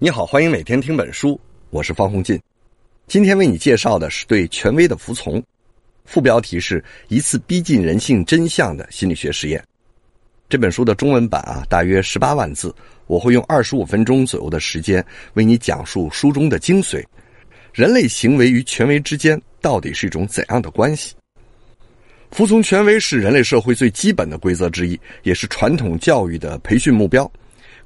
你好，欢迎每天听本书，我是方红进。今天为你介绍的是对权威的服从，副标题是一次逼近人性真相的心理学实验。这本书的中文版啊，大约十八万字，我会用二十五分钟左右的时间为你讲述书中的精髓。人类行为与权威之间到底是一种怎样的关系？服从权威是人类社会最基本的规则之一，也是传统教育的培训目标。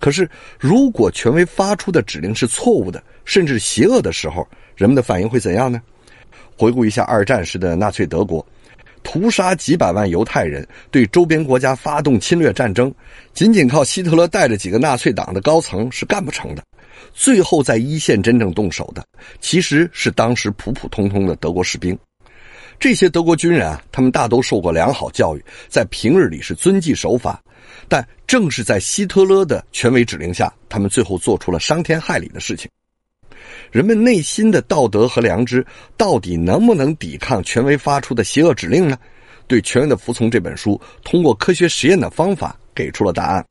可是，如果权威发出的指令是错误的，甚至邪恶的时候，人们的反应会怎样呢？回顾一下二战时的纳粹德国，屠杀几百万犹太人，对周边国家发动侵略战争，仅仅靠希特勒带着几个纳粹党的高层是干不成的。最后在一线真正动手的，其实是当时普普通通的德国士兵。这些德国军人啊，他们大都受过良好教育，在平日里是遵纪守法。但正是在希特勒的权威指令下，他们最后做出了伤天害理的事情。人们内心的道德和良知到底能不能抵抗权威发出的邪恶指令呢？对权威的服从这本书，通过科学实验的方法给出了答案。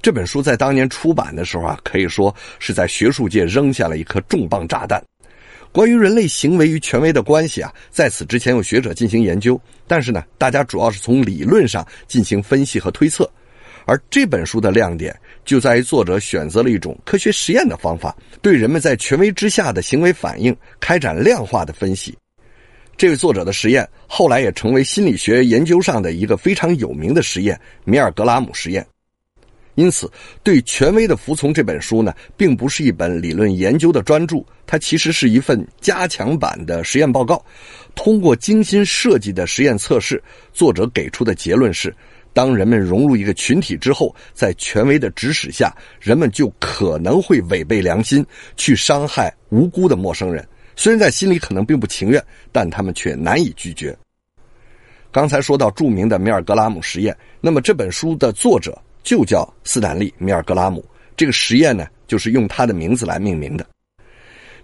这本书在当年出版的时候啊，可以说是在学术界扔下了一颗重磅炸弹。关于人类行为与权威的关系啊，在此之前有学者进行研究，但是呢，大家主要是从理论上进行分析和推测。而这本书的亮点就在于作者选择了一种科学实验的方法，对人们在权威之下的行为反应开展量化的分析。这位作者的实验后来也成为心理学研究上的一个非常有名的实验——米尔格拉姆实验。因此，对权威的服从这本书呢，并不是一本理论研究的专著，它其实是一份加强版的实验报告。通过精心设计的实验测试，作者给出的结论是：当人们融入一个群体之后，在权威的指使下，人们就可能会违背良心，去伤害无辜的陌生人。虽然在心里可能并不情愿，但他们却难以拒绝。刚才说到著名的米尔格拉姆实验，那么这本书的作者。就叫斯坦利·米尔格拉姆，这个实验呢，就是用他的名字来命名的。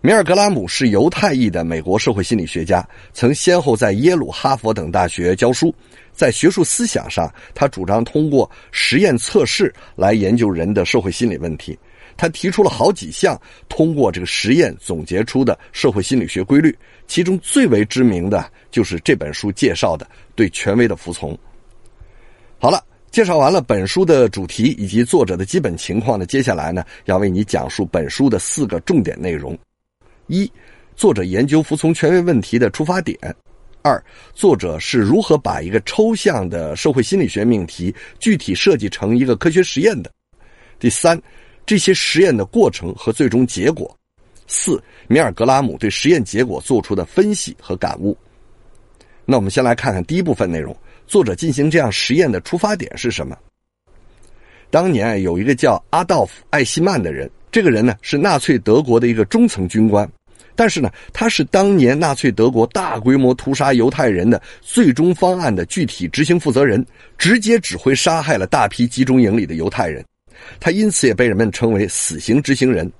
米尔格拉姆是犹太裔的美国社会心理学家，曾先后在耶鲁、哈佛等大学教书。在学术思想上，他主张通过实验测试来研究人的社会心理问题。他提出了好几项通过这个实验总结出的社会心理学规律，其中最为知名的就是这本书介绍的对权威的服从。好了。介绍完了本书的主题以及作者的基本情况呢，接下来呢要为你讲述本书的四个重点内容：一、作者研究服从权威问题的出发点；二、作者是如何把一个抽象的社会心理学命题具体设计成一个科学实验的；第三，这些实验的过程和最终结果；四、米尔格拉姆对实验结果做出的分析和感悟。那我们先来看看第一部分内容。作者进行这样实验的出发点是什么？当年有一个叫阿道夫·艾希曼的人，这个人呢是纳粹德国的一个中层军官，但是呢，他是当年纳粹德国大规模屠杀犹太人的最终方案的具体执行负责人，直接指挥杀害了大批集中营里的犹太人，他因此也被人们称为“死刑执行人”。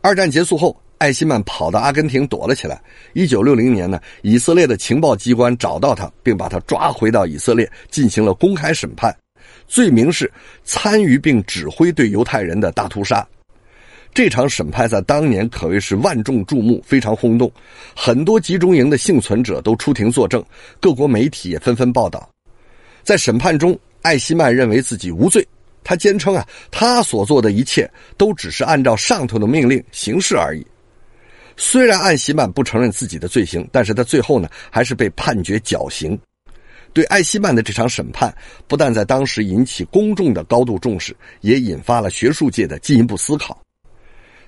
二战结束后。艾希曼跑到阿根廷躲了起来。一九六零年呢，以色列的情报机关找到他，并把他抓回到以色列进行了公开审判，罪名是参与并指挥对犹太人的大屠杀。这场审判在当年可谓是万众注目，非常轰动，很多集中营的幸存者都出庭作证，各国媒体也纷纷报道。在审判中，艾希曼认为自己无罪。他坚称啊，他所做的一切都只是按照上头的命令行事而已。虽然艾希曼不承认自己的罪行，但是他最后呢，还是被判决绞刑。对艾希曼的这场审判，不但在当时引起公众的高度重视，也引发了学术界的进一步思考。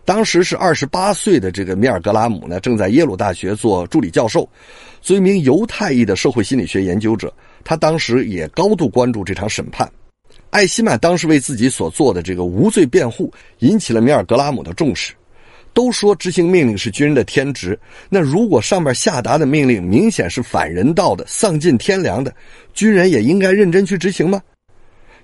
当时是二十八岁的这个米尔格拉姆呢，正在耶鲁大学做助理教授，作为一名犹太裔的社会心理学研究者，他当时也高度关注这场审判。艾希曼当时为自己所做的这个无罪辩护，引起了米尔格拉姆的重视。都说执行命令是军人的天职，那如果上面下达的命令明显是反人道的、丧尽天良的，军人也应该认真去执行吗？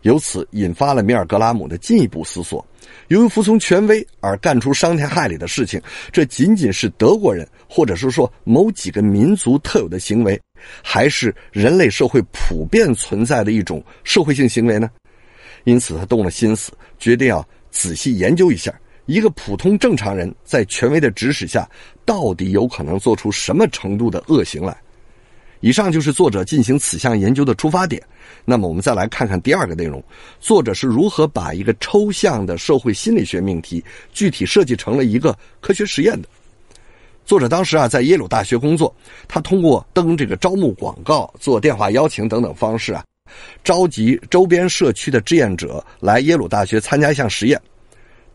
由此引发了米尔格拉姆的进一步思索：由于服从权威而干出伤天害理的事情，这仅仅是德国人，或者是说某几个民族特有的行为，还是人类社会普遍存在的一种社会性行为呢？因此，他动了心思，决定要仔细研究一下。一个普通正常人在权威的指使下，到底有可能做出什么程度的恶行来？以上就是作者进行此项研究的出发点。那么，我们再来看看第二个内容：作者是如何把一个抽象的社会心理学命题具体设计成了一个科学实验的。作者当时啊在耶鲁大学工作，他通过登这个招募广告、做电话邀请等等方式啊，召集周边社区的志愿者来耶鲁大学参加一项实验。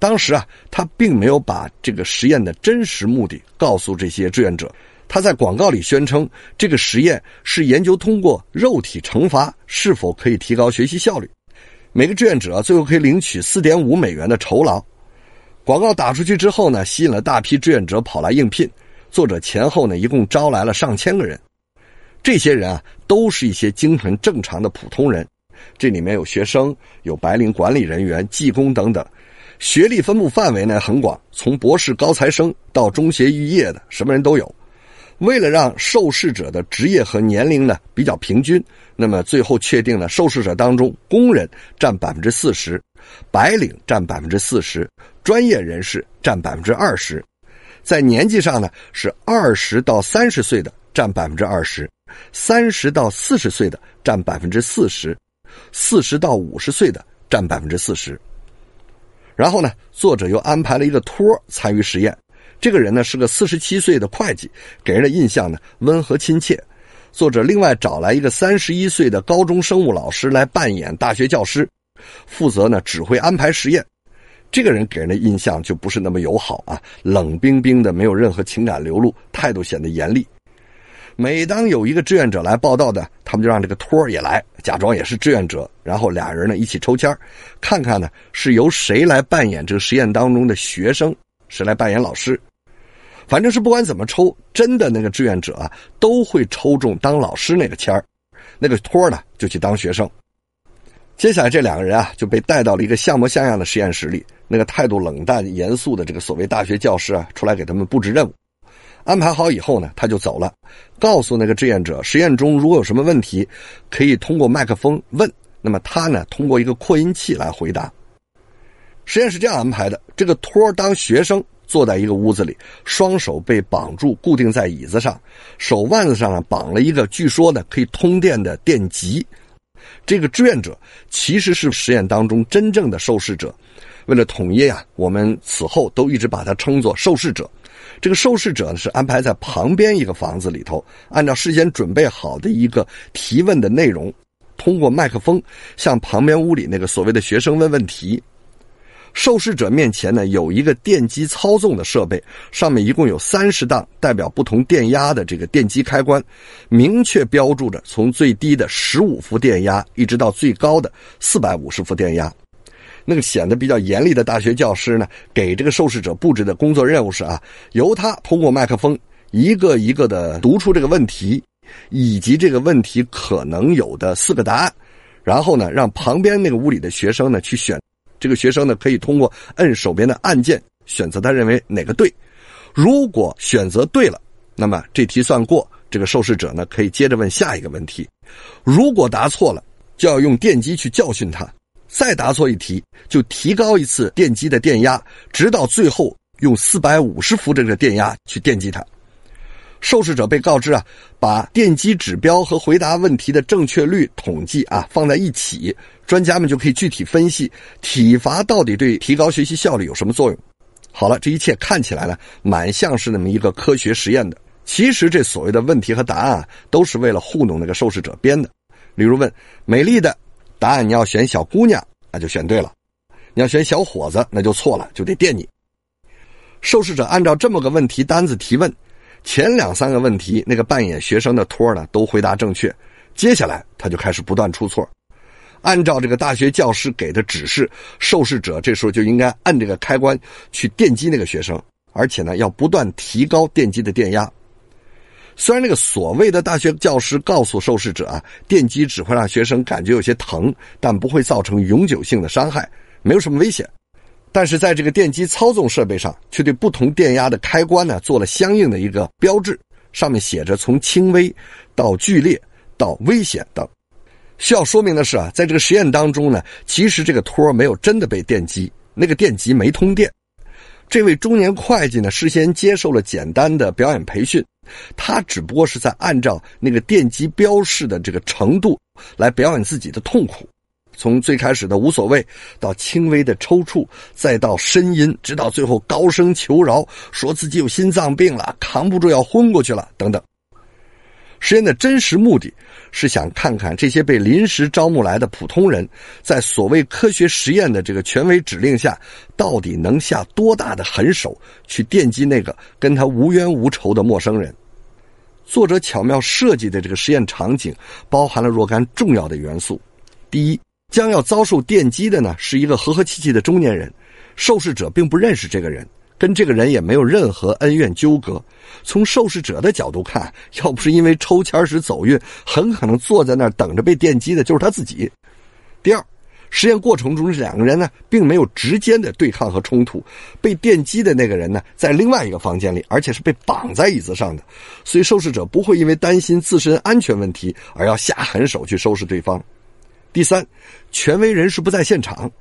当时啊，他并没有把这个实验的真实目的告诉这些志愿者。他在广告里宣称，这个实验是研究通过肉体惩罚是否可以提高学习效率。每个志愿者最后可以领取四点五美元的酬劳。广告打出去之后呢，吸引了大批志愿者跑来应聘。作者前后呢，一共招来了上千个人。这些人啊，都是一些精神正常的普通人。这里面有学生、有白领管理人员、技工等等。学历分布范围呢很广，从博士高材生到中学毕业的，什么人都有。为了让受试者的职业和年龄呢比较平均，那么最后确定了受试者当中，工人占百分之四十，白领占百分之四十，专业人士占百分之二十。在年纪上呢，是二十到三十岁的占百分之二十，三十到四十岁的占百分之四十，四十到五十岁的占百分之四十。然后呢，作者又安排了一个托参与实验。这个人呢是个四十七岁的会计，给人的印象呢温和亲切。作者另外找来一个三十一岁的高中生物老师来扮演大学教师，负责呢指挥安排实验。这个人给人的印象就不是那么友好啊，冷冰冰的，没有任何情感流露，态度显得严厉。每当有一个志愿者来报道的，他们就让这个托儿也来，假装也是志愿者，然后俩人呢一起抽签看看呢是由谁来扮演这个实验当中的学生，谁来扮演老师。反正是不管怎么抽，真的那个志愿者啊，都会抽中当老师那个签儿，那个托呢就去当学生。接下来这两个人啊就被带到了一个像模像样的实验室里，那个态度冷淡严肃的这个所谓大学教师啊出来给他们布置任务。安排好以后呢，他就走了，告诉那个志愿者，实验中如果有什么问题，可以通过麦克风问。那么他呢，通过一个扩音器来回答。实验是这样安排的：这个托当学生。坐在一个屋子里，双手被绑住，固定在椅子上，手腕子上呢绑了一个据说呢可以通电的电极。这个志愿者其实是实验当中真正的受试者。为了统一啊，我们此后都一直把它称作受试者。这个受试者呢是安排在旁边一个房子里头，按照事先准备好的一个提问的内容，通过麦克风向旁边屋里那个所谓的学生问问题。受试者面前呢有一个电机操纵的设备，上面一共有三十档代表不同电压的这个电机开关，明确标注着从最低的十五伏电压一直到最高的四百五十伏电压。那个显得比较严厉的大学教师呢，给这个受试者布置的工作任务是啊，由他通过麦克风一个一个的读出这个问题，以及这个问题可能有的四个答案，然后呢让旁边那个屋里的学生呢去选。这个学生呢，可以通过摁手边的按键选择他认为哪个对。如果选择对了，那么这题算过。这个受试者呢，可以接着问下一个问题。如果答错了，就要用电击去教训他。再答错一题，就提高一次电机的电压，直到最后用四百五十伏这个电压去电击他。受试者被告知啊，把电机指标和回答问题的正确率统计啊放在一起，专家们就可以具体分析体罚到底对提高学习效率有什么作用。好了，这一切看起来呢，蛮像是那么一个科学实验的。其实这所谓的问题和答案啊，都是为了糊弄那个受试者编的。例如问美丽的，答案你要选小姑娘，那就选对了；你要选小伙子，那就错了，就得电你。受试者按照这么个问题单子提问。前两三个问题，那个扮演学生的托呢都回答正确，接下来他就开始不断出错。按照这个大学教师给的指示，受试者这时候就应该按这个开关去电击那个学生，而且呢要不断提高电击的电压。虽然那个所谓的大学教师告诉受试者啊，电击只会让学生感觉有些疼，但不会造成永久性的伤害，没有什么危险。但是在这个电机操纵设备上，却对不同电压的开关呢做了相应的一个标志，上面写着从轻微到剧烈到危险等。需要说明的是啊，在这个实验当中呢，其实这个托没有真的被电击，那个电极没通电。这位中年会计呢，事先接受了简单的表演培训，他只不过是在按照那个电极标示的这个程度来表演自己的痛苦，从最开始的无所谓，到轻微的抽搐，再到呻吟，直到最后高声求饶，说自己有心脏病了，扛不住要昏过去了，等等。实验的真实目的是想看看这些被临时招募来的普通人，在所谓科学实验的这个权威指令下，到底能下多大的狠手去电击那个跟他无冤无仇的陌生人。作者巧妙设计的这个实验场景，包含了若干重要的元素。第一，将要遭受电击的呢是一个和和气气的中年人，受试者并不认识这个人。跟这个人也没有任何恩怨纠葛。从受试者的角度看，要不是因为抽签时走运，很可能坐在那儿等着被电击的就是他自己。第二，实验过程中这两个人呢，并没有直接的对抗和冲突。被电击的那个人呢，在另外一个房间里，而且是被绑在椅子上的，所以受试者不会因为担心自身安全问题而要下狠手去收拾对方。第三，权威人士不在现场。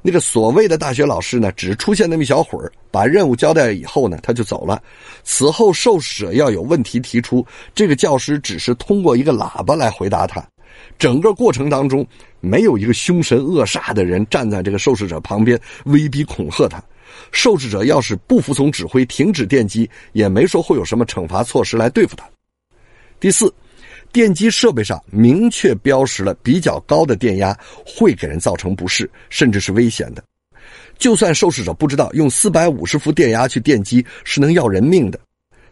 那个所谓的大学老师呢，只出现那么一小会儿，把任务交代了以后呢，他就走了。此后受试者要有问题提出，这个教师只是通过一个喇叭来回答他。整个过程当中，没有一个凶神恶煞的人站在这个受试者旁边威逼恐吓他。受试者要是不服从指挥，停止电击，也没说会有什么惩罚措施来对付他。第四。电机设备上明确标识了比较高的电压会给人造成不适，甚至是危险的。就算受试者不知道用四百五十伏电压去电击是能要人命的，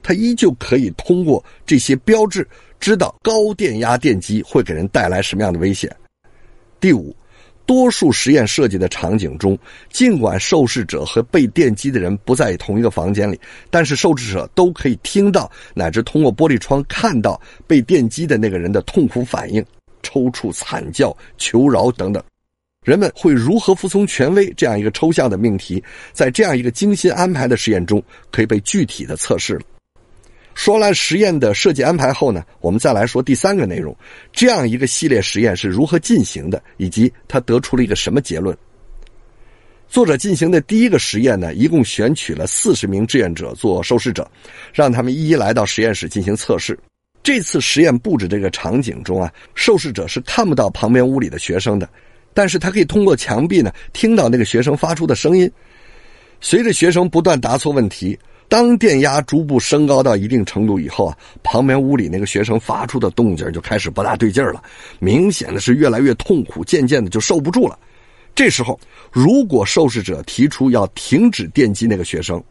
他依旧可以通过这些标志知道高电压电击会给人带来什么样的危险。第五。多数实验设计的场景中，尽管受试者和被电击的人不在同一个房间里，但是受试者都可以听到乃至通过玻璃窗看到被电击的那个人的痛苦反应、抽搐、惨叫、求饶等等。人们会如何服从权威这样一个抽象的命题，在这样一个精心安排的实验中，可以被具体的测试了。说完实验的设计安排后呢，我们再来说第三个内容：这样一个系列实验是如何进行的，以及他得出了一个什么结论。作者进行的第一个实验呢，一共选取了四十名志愿者做受试者，让他们一一来到实验室进行测试。这次实验布置这个场景中啊，受试者是看不到旁边屋里的学生的，但是他可以通过墙壁呢听到那个学生发出的声音。随着学生不断答错问题。当电压逐步升高到一定程度以后啊，旁边屋里那个学生发出的动静就开始不大对劲了，明显的是越来越痛苦，渐渐的就受不住了。这时候，如果受试者提出要停止电击那个学生，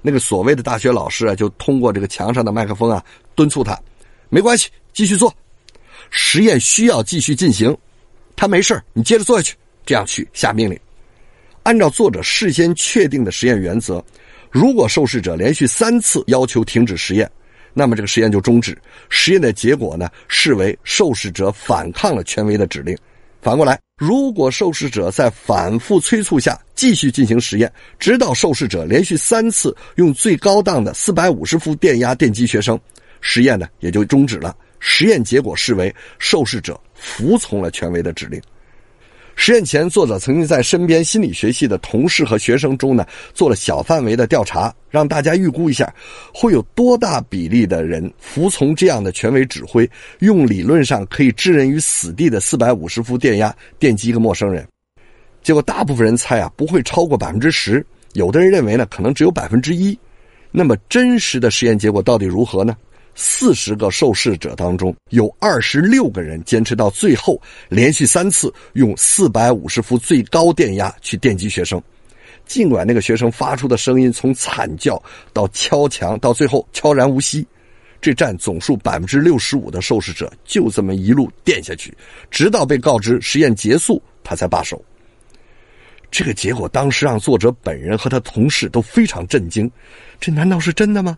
那个所谓的大学老师啊，就通过这个墙上的麦克风啊敦促他：没关系，继续做，实验需要继续进行，他没事你接着做下去。这样去下命令，按照作者事先确定的实验原则。如果受试者连续三次要求停止实验，那么这个实验就终止。实验的结果呢，视为受试者反抗了权威的指令。反过来，如果受试者在反复催促下继续进行实验，直到受试者连续三次用最高档的四百五十伏电压电击学生，实验呢也就终止了。实验结果视为受试者服从了权威的指令。实验前，作者曾经在身边心理学系的同事和学生中呢做了小范围的调查，让大家预估一下会有多大比例的人服从这样的权威指挥，用理论上可以置人于死地的四百五十伏电压电击一个陌生人。结果，大部分人猜啊不会超过百分之十，有的人认为呢可能只有百分之一。那么，真实的实验结果到底如何呢？四十个受试者当中，有二十六个人坚持到最后，连续三次用四百五十伏最高电压去电击学生。尽管那个学生发出的声音从惨叫到敲墙，到最后悄然无息，这占总数百分之六十五的受试者就这么一路电下去，直到被告知实验结束，他才罢手。这个结果当时让作者本人和他同事都非常震惊，这难道是真的吗？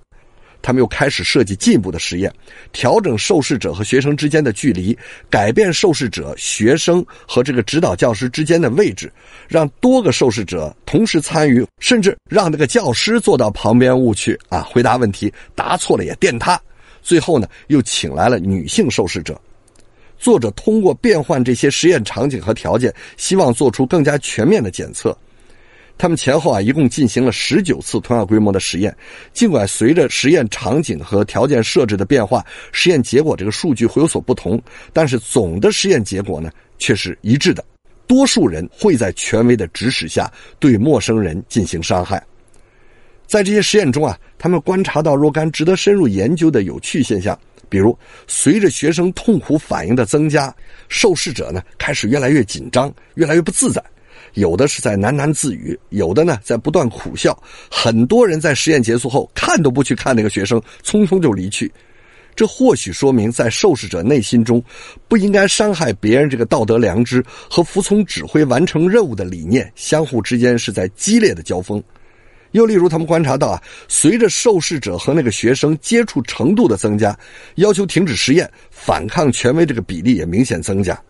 他们又开始设计进一步的实验，调整受试者和学生之间的距离，改变受试者、学生和这个指导教师之间的位置，让多个受试者同时参与，甚至让那个教师坐到旁边误去啊，回答问题，答错了也电他。最后呢，又请来了女性受试者。作者通过变换这些实验场景和条件，希望做出更加全面的检测。他们前后啊一共进行了十九次同样规模的实验。尽管随着实验场景和条件设置的变化，实验结果这个数据会有所不同，但是总的实验结果呢却是一致的。多数人会在权威的指使下对陌生人进行伤害。在这些实验中啊，他们观察到若干值得深入研究的有趣现象，比如随着学生痛苦反应的增加，受试者呢开始越来越紧张，越来越不自在。有的是在喃喃自语，有的呢在不断苦笑。很多人在实验结束后看都不去看那个学生，匆匆就离去。这或许说明，在受试者内心中，不应该伤害别人这个道德良知和服从指挥完成任务的理念相互之间是在激烈的交锋。又例如，他们观察到啊，随着受试者和那个学生接触程度的增加，要求停止实验、反抗权威这个比例也明显增加。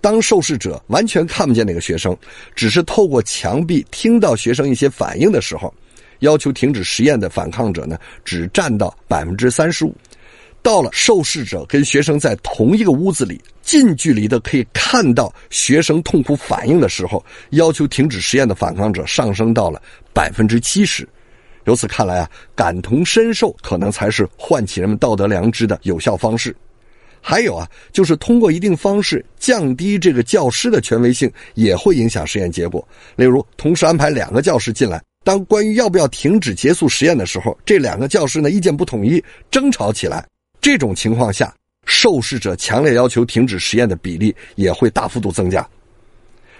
当受试者完全看不见那个学生，只是透过墙壁听到学生一些反应的时候，要求停止实验的反抗者呢，只占到百分之三十五。到了受试者跟学生在同一个屋子里，近距离的可以看到学生痛苦反应的时候，要求停止实验的反抗者上升到了百分之七十。由此看来啊，感同身受可能才是唤起人们道德良知的有效方式。还有啊，就是通过一定方式降低这个教师的权威性，也会影响实验结果。例如，同时安排两个教师进来，当关于要不要停止结束实验的时候，这两个教师呢意见不统一，争吵起来。这种情况下，受试者强烈要求停止实验的比例也会大幅度增加。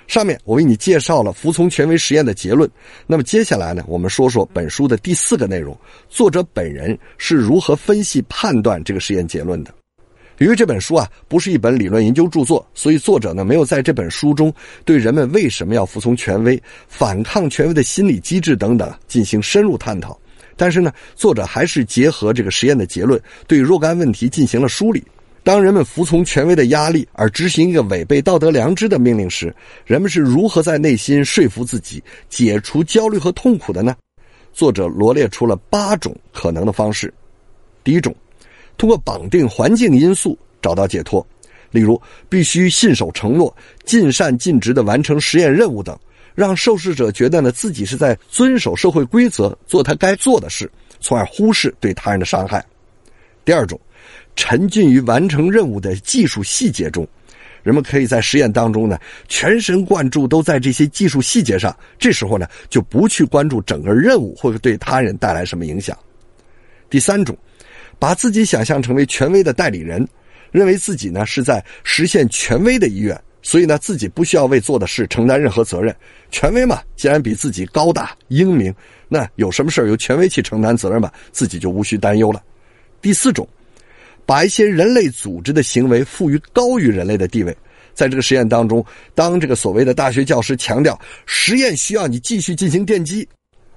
上面我为你介绍了服从权威实验的结论，那么接下来呢，我们说说本书的第四个内容：作者本人是如何分析判断这个实验结论的。由于这本书啊不是一本理论研究著作，所以作者呢没有在这本书中对人们为什么要服从权威、反抗权威的心理机制等等进行深入探讨。但是呢，作者还是结合这个实验的结论，对若干问题进行了梳理。当人们服从权威的压力而执行一个违背道德良知的命令时，人们是如何在内心说服自己解除焦虑和痛苦的呢？作者罗列出了八种可能的方式。第一种，通过绑定环境因素找到解脱，例如必须信守承诺、尽善尽职的完成实验任务等。让受试者觉得呢自己是在遵守社会规则，做他该做的事，从而忽视对他人的伤害。第二种，沉浸于完成任务的技术细节中，人们可以在实验当中呢全神贯注都在这些技术细节上，这时候呢就不去关注整个任务会对他人带来什么影响。第三种，把自己想象成为权威的代理人，认为自己呢是在实现权威的意愿。所以呢，自己不需要为做的事承担任何责任。权威嘛，既然比自己高大英明，那有什么事由权威去承担责任嘛，自己就无需担忧了。第四种，把一些人类组织的行为赋予高于人类的地位。在这个实验当中，当这个所谓的大学教师强调实验需要你继续进行电击。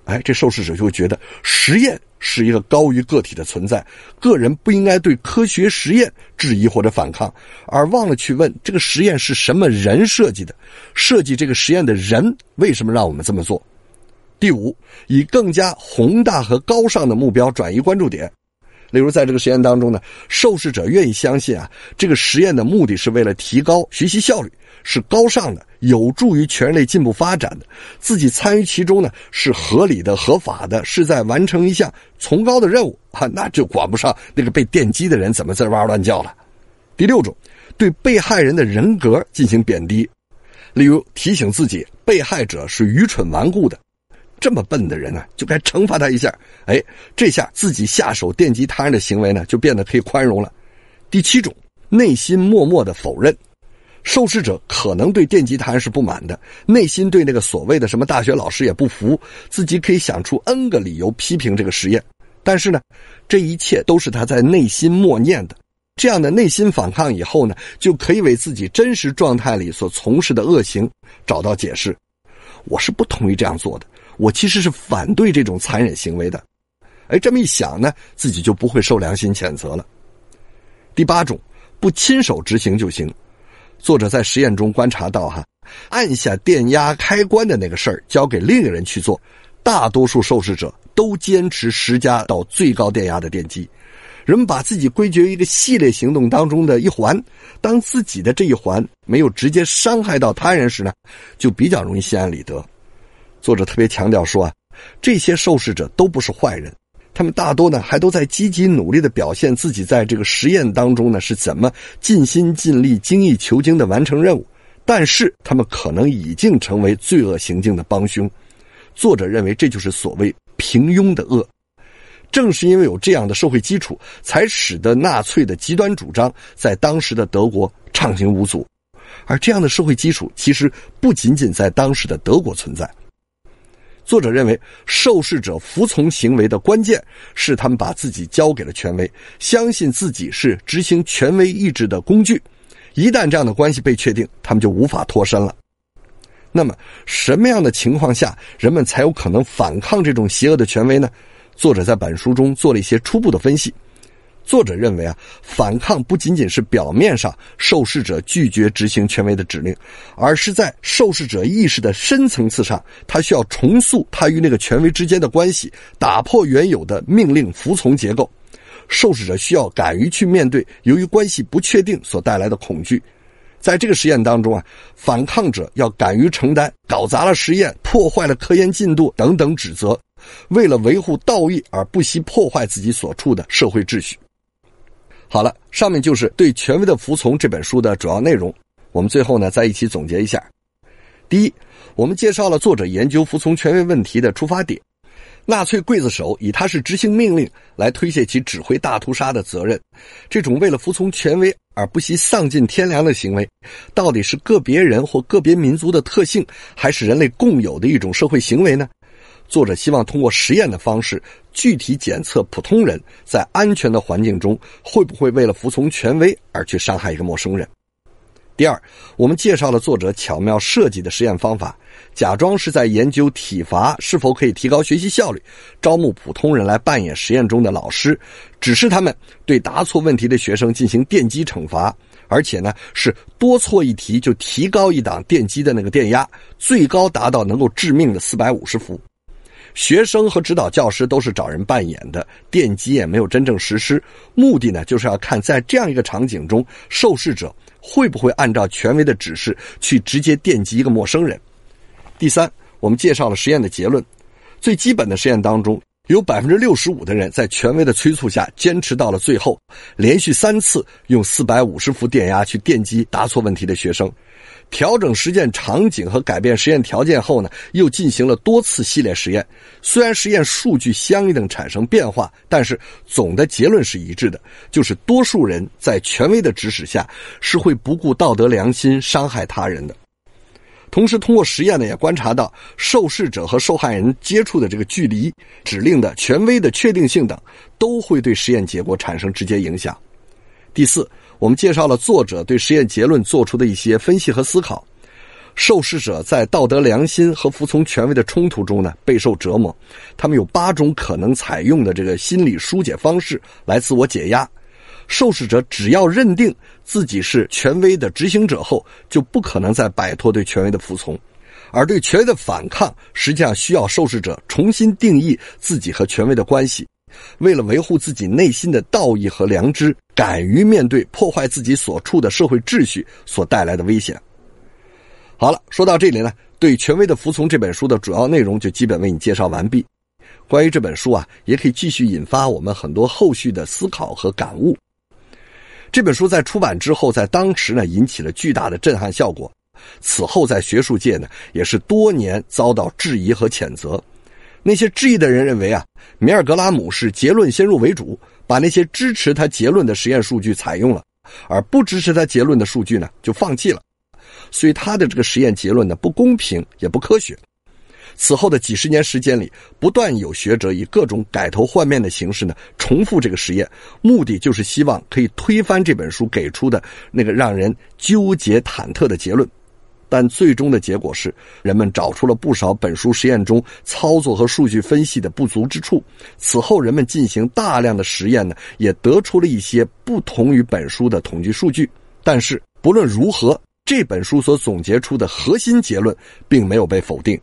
哎，这受试者就会觉得实验是一个高于个体的存在，个人不应该对科学实验质疑或者反抗，而忘了去问这个实验是什么人设计的，设计这个实验的人为什么让我们这么做？第五，以更加宏大和高尚的目标转移关注点。例如，在这个实验当中呢，受试者愿意相信啊，这个实验的目的是为了提高学习效率，是高尚的，有助于全人类进步发展的。自己参与其中呢，是合理的、合法的，是在完成一项崇高的任务啊，那就管不上那个被电击的人怎么在哇哇乱叫了。第六种，对被害人的人格进行贬低，例如提醒自己被害者是愚蠢顽固的。这么笨的人呢，就该惩罚他一下。哎，这下自己下手电击他人的行为呢，就变得可以宽容了。第七种，内心默默的否认，受试者可能对电吉他是不满的，内心对那个所谓的什么大学老师也不服，自己可以想出 N 个理由批评这个实验。但是呢，这一切都是他在内心默念的。这样的内心反抗以后呢，就可以为自己真实状态里所从事的恶行找到解释。我是不同意这样做的。我其实是反对这种残忍行为的，哎，这么一想呢，自己就不会受良心谴责了。第八种，不亲手执行就行。作者在实验中观察到，哈，按下电压开关的那个事儿交给另一个人去做，大多数受试者都坚持施加到最高电压的电击。人们把自己归结于一个系列行动当中的一环，当自己的这一环没有直接伤害到他人时呢，就比较容易心安理得。作者特别强调说啊，这些受试者都不是坏人，他们大多呢还都在积极努力的表现自己在这个实验当中呢是怎么尽心尽力、精益求精的完成任务，但是他们可能已经成为罪恶行径的帮凶。作者认为这就是所谓平庸的恶。正是因为有这样的社会基础，才使得纳粹的极端主张在当时的德国畅行无阻。而这样的社会基础其实不仅仅在当时的德国存在。作者认为，受试者服从行为的关键是他们把自己交给了权威，相信自己是执行权威意志的工具。一旦这样的关系被确定，他们就无法脱身了。那么，什么样的情况下人们才有可能反抗这种邪恶的权威呢？作者在本书中做了一些初步的分析。作者认为啊，反抗不仅仅是表面上受试者拒绝执行权威的指令，而是在受试者意识的深层次上，他需要重塑他与那个权威之间的关系，打破原有的命令服从结构。受试者需要敢于去面对由于关系不确定所带来的恐惧。在这个实验当中啊，反抗者要敢于承担搞砸了实验、破坏了科研进度等等指责，为了维护道义而不惜破坏自己所处的社会秩序。好了，上面就是对权威的服从这本书的主要内容。我们最后呢，再一起总结一下：第一，我们介绍了作者研究服从权威问题的出发点。纳粹刽子手以他是执行命令来推卸其指挥大屠杀的责任，这种为了服从权威而不惜丧尽天良的行为，到底是个别人或个别民族的特性，还是人类共有的一种社会行为呢？作者希望通过实验的方式，具体检测普通人在安全的环境中会不会为了服从权威而去伤害一个陌生人。第二，我们介绍了作者巧妙设计的实验方法，假装是在研究体罚是否可以提高学习效率，招募普通人来扮演实验中的老师，指示他们对答错问题的学生进行电击惩罚，而且呢是多错一题就提高一档电击的那个电压，最高达到能够致命的四百五十伏。学生和指导教师都是找人扮演的，电击也没有真正实施。目的呢，就是要看在这样一个场景中，受试者会不会按照权威的指示去直接电击一个陌生人。第三，我们介绍了实验的结论。最基本的实验当中，有百分之六十五的人在权威的催促下坚持到了最后，连续三次用四百五十伏电压去电击答错问题的学生。调整实践场景和改变实验条件后呢，又进行了多次系列实验。虽然实验数据相应产生变化，但是总的结论是一致的，就是多数人在权威的指使下是会不顾道德良心伤害他人的。同时，通过实验呢，也观察到受试者和受害人接触的这个距离、指令的权威的确定性等，都会对实验结果产生直接影响。第四。我们介绍了作者对实验结论做出的一些分析和思考。受试者在道德良心和服从权威的冲突中呢，备受折磨。他们有八种可能采用的这个心理疏解方式来自我解压。受试者只要认定自己是权威的执行者后，就不可能再摆脱对权威的服从。而对权威的反抗，实际上需要受试者重新定义自己和权威的关系。为了维护自己内心的道义和良知，敢于面对破坏自己所处的社会秩序所带来的危险。好了，说到这里呢，对《权威的服从》这本书的主要内容就基本为你介绍完毕。关于这本书啊，也可以继续引发我们很多后续的思考和感悟。这本书在出版之后，在当时呢引起了巨大的震撼效果，此后在学术界呢也是多年遭到质疑和谴责。那些质疑的人认为啊，米尔格拉姆是结论先入为主，把那些支持他结论的实验数据采用了，而不支持他结论的数据呢就放弃了，所以他的这个实验结论呢不公平也不科学。此后的几十年时间里，不断有学者以各种改头换面的形式呢重复这个实验，目的就是希望可以推翻这本书给出的那个让人纠结忐忑的结论。但最终的结果是，人们找出了不少本书实验中操作和数据分析的不足之处。此后，人们进行大量的实验呢，也得出了一些不同于本书的统计数据。但是，不论如何，这本书所总结出的核心结论并没有被否定。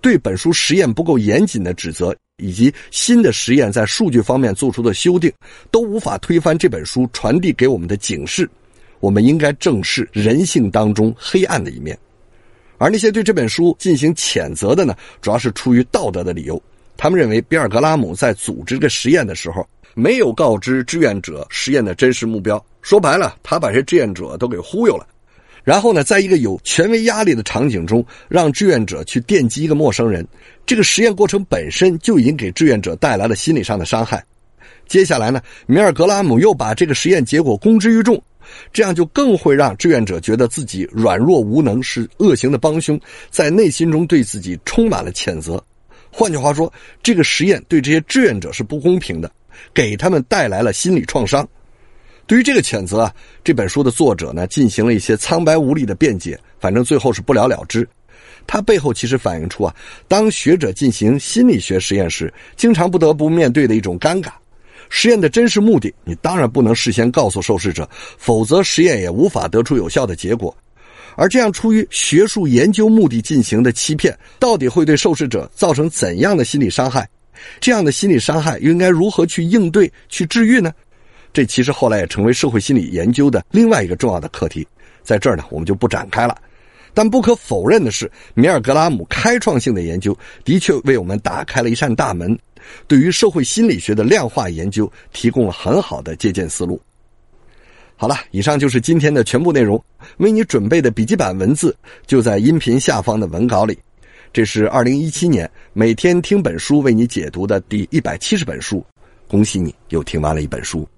对本书实验不够严谨的指责，以及新的实验在数据方面做出的修订，都无法推翻这本书传递给我们的警示。我们应该正视人性当中黑暗的一面，而那些对这本书进行谴责的呢，主要是出于道德的理由。他们认为比尔格拉姆在组织这个实验的时候，没有告知志愿者实验的真实目标。说白了，他把这志愿者都给忽悠了。然后呢，在一个有权威压力的场景中，让志愿者去电击一个陌生人，这个实验过程本身就已经给志愿者带来了心理上的伤害。接下来呢，米尔格拉姆又把这个实验结果公之于众，这样就更会让志愿者觉得自己软弱无能，是恶行的帮凶，在内心中对自己充满了谴责。换句话说，这个实验对这些志愿者是不公平的，给他们带来了心理创伤。对于这个谴责啊，这本书的作者呢进行了一些苍白无力的辩解，反正最后是不了了之。它背后其实反映出啊，当学者进行心理学实验时，经常不得不面对的一种尴尬。实验的真实目的，你当然不能事先告诉受试者，否则实验也无法得出有效的结果。而这样出于学术研究目的进行的欺骗，到底会对受试者造成怎样的心理伤害？这样的心理伤害应该如何去应对、去治愈呢？这其实后来也成为社会心理研究的另外一个重要的课题，在这儿呢我们就不展开了。但不可否认的是，米尔格拉姆开创性的研究的确为我们打开了一扇大门，对于社会心理学的量化研究提供了很好的借鉴思路。好了，以上就是今天的全部内容。为你准备的笔记本文字就在音频下方的文稿里。这是二零一七年每天听本书为你解读的第一百七十本书。恭喜你又听完了一本书。